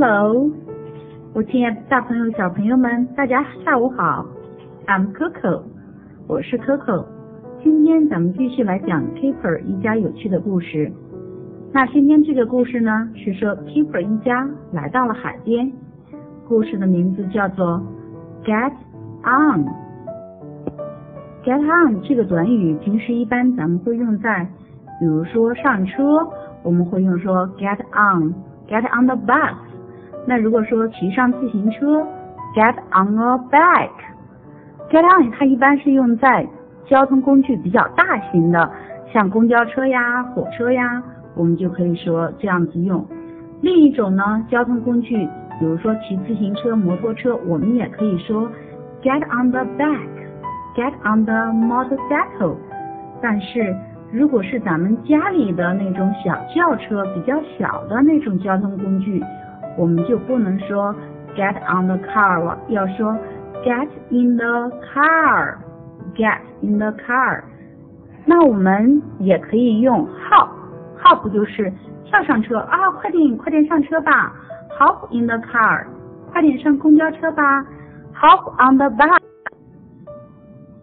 Hello，我亲爱的大朋友、小朋友们，大家下午好。I'm Coco，我是 Coco。今天咱们继续来讲 Keeper 一家有趣的故事。那今天这个故事呢，是说 Keeper 一家来到了海边。故事的名字叫做 Get On。Get on 这个短语，平时一般咱们会用在，比如说上车，我们会用说 Get on，Get on the bus。那如果说骑上自行车，Get on a bike。Get on 它一般是用在交通工具比较大型的，像公交车呀、火车呀，我们就可以说这样子用。另一种呢，交通工具，比如说骑自行车、摩托车，我们也可以说 Get on the bike，Get on the motorcycle。但是如果是咱们家里的那种小轿车，比较小的那种交通工具，我们就不能说 Get on the car 了，要说 Get in the car，Get in the car。那我们也可以用 Hop，Hop 就是跳上车啊，快点快点上车吧，Hop in the car，快点上公交车吧，Hop on the bus。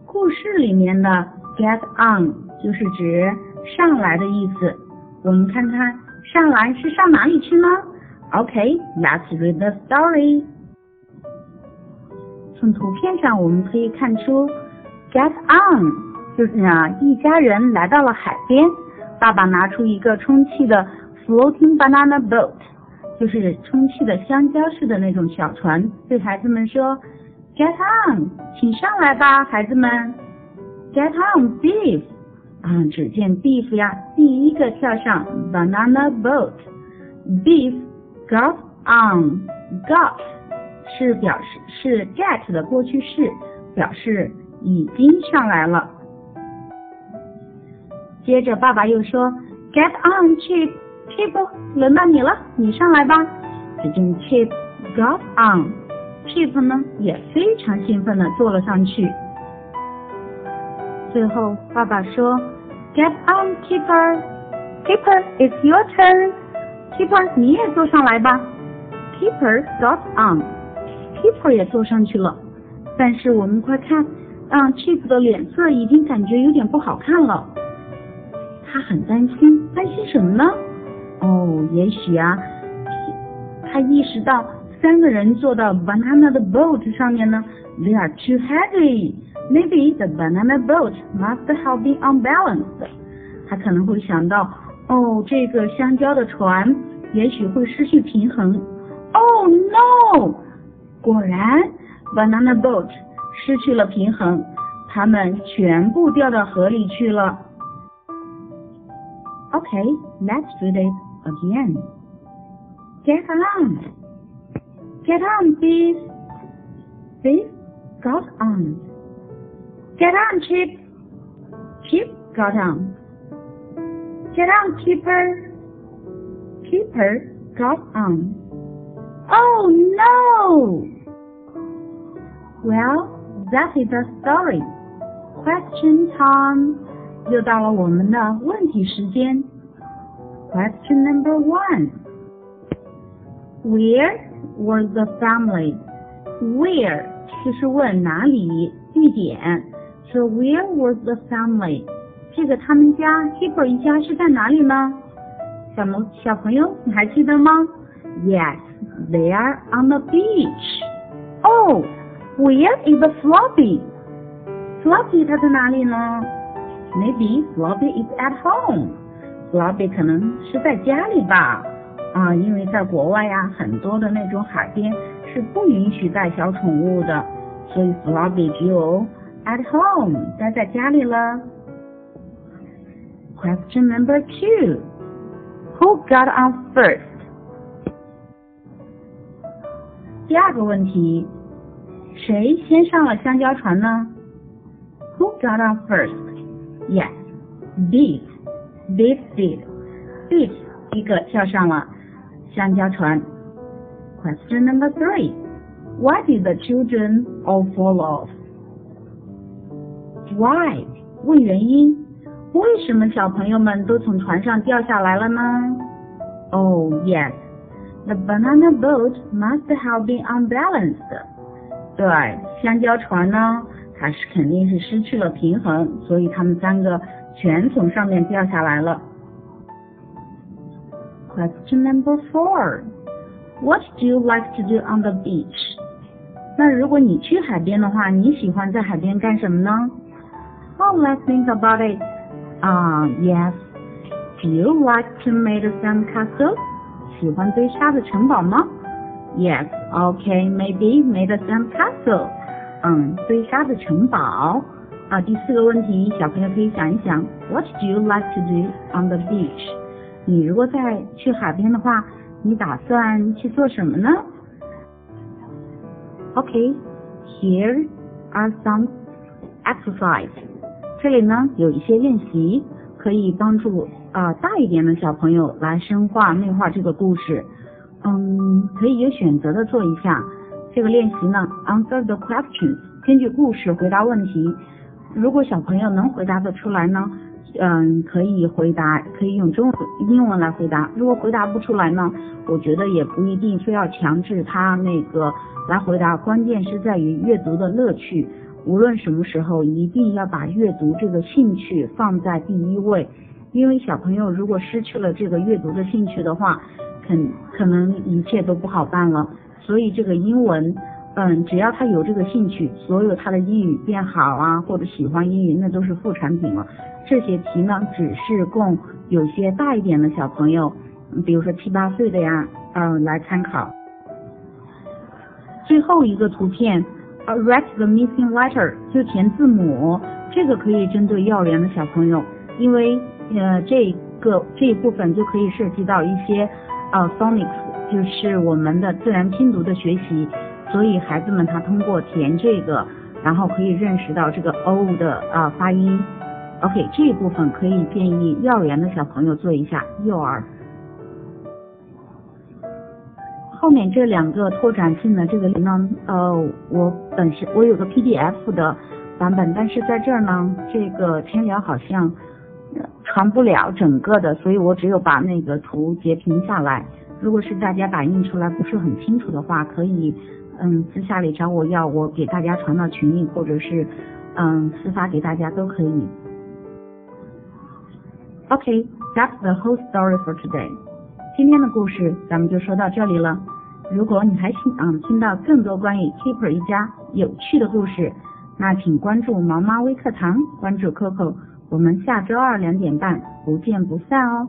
故事里面的 Get on 就是指上来的意思。我们看看上来是上哪里去呢？OK，let's read the story。从图片上我们可以看出，get on 就是啊，一家人来到了海边，爸爸拿出一个充气的 floating banana boat，就是充气的香蕉式的那种小船，对孩子们说，get on，请上来吧，孩子们，get on beef，啊，只见 beef 呀，第一个跳上 banana boat，beef got on，got。是表示是 get 的过去式，表示已经上来了。接着爸爸又说，Get on Chip，Chip，轮到你了，你上来吧。只见 Chip got on，Chip 呢也非常兴奋的坐了上去。最后爸爸说，Get on, keeper, keeper is your turn. Keeper，你也坐上来吧。Keeper got on。Keeper 也坐上去了，但是我们快看，啊，Chip 的脸色已经感觉有点不好看了。他很担心，担心什么呢？哦，也许啊，他意识到三个人坐到 banana 的 boat 上面呢，they are too heavy. Maybe the banana boat must have been unbalanced. 他可能会想到，哦，这个香蕉的船也许会失去平衡。Oh no! 果然，banana boat 失去了平衡，他们全部掉到河里去了。Okay, let's read it again. Get on, get on, beef. Beef got on. Get on, Chip. Chip got on. Get on, Keeper. Keeper got on. Oh no! Well, that is the story. Question time. 又到了我们的问题时间。Question number one. Where was the family? Where 就是问哪里地点。So where was the family? 这个他们家 Keeper 一家是在哪里呢？小萌小朋友，你还记得吗？Yes, they are on the beach. Oh. Where is the floppy? Floppy 它在哪里呢？Maybe floppy is at home. Floppy 可能是在家里吧。啊，因为在国外呀，很多的那种海边是不允许带小宠物的，所以 Floppy 只有 at home 待在家里了。Question number two. Who got on first? 第二个问题。谁先上了香蕉船呢？Who got on first? Yes, Beef. Beef did. Beef 一个跳上了香蕉船。Question number three. Why did the children all fall off? Why? 问原因。 为什么小朋友们都从船上掉下来了呢？Oh yes. The banana boat must have been unbalanced. 对，香蕉船呢，它是肯定是失去了平衡，所以他们三个全从上面掉下来了。Question number four. What do you like to do on the beach? 那如果你去海边的话，你喜欢在海边干什么呢？Oh, let's think about it. Ah, uh, yes. Do you like to make a sandcastle? 喜欢堆沙的城堡吗？Yes, okay, maybe made a sandcastle. 嗯，堆沙的城堡。啊，第四个问题，小朋友可以想一想，What do you like to do on the beach？你如果在去海边的话，你打算去做什么呢？Okay, here are some exercise. 这里呢有一些练习，可以帮助啊大一点的小朋友来深化内化这个故事。嗯，可以有选择的做一下这个练习呢。Answer the questions，根据故事回答问题。如果小朋友能回答得出来呢，嗯，可以回答，可以用中文、英文来回答。如果回答不出来呢，我觉得也不一定非要强制他那个来回答。关键是在于阅读的乐趣。无论什么时候，一定要把阅读这个兴趣放在第一位。因为小朋友如果失去了这个阅读的兴趣的话，肯可能一切都不好办了。所以这个英文。嗯，只要他有这个兴趣，所有他的英语变好啊，或者喜欢英语，那都是副产品了。这些题呢，只是供有些大一点的小朋友，比如说七八岁的呀，嗯，来参考。最后一个图片，write the missing letter，就填字母，这个可以针对幼儿园的小朋友，因为呃，这个这一部分就可以涉及到一些呃 phonics，就是我们的自然拼读的学习。所以孩子们他通过填这个，然后可以认识到这个 o 的啊发音。OK，这一部分可以建议幼儿园的小朋友做一下。幼儿。后面这两个拓展性的这个呢，呃，我本身我有个 PDF 的版本，但是在这儿呢，这个天聊好像传不了整个的，所以我只有把那个图截屏下来。如果是大家打印出来不是很清楚的话，可以。嗯，私下里找我要，我给大家传到群里，或者是嗯私发给大家都可以。OK，that's the whole story for today。今天的故事咱们就说到这里了。如果你还想听到更多关于 Keeper 一家有趣的故事，那请关注毛妈微课堂，关注 Coco，我们下周二两点半不见不散哦。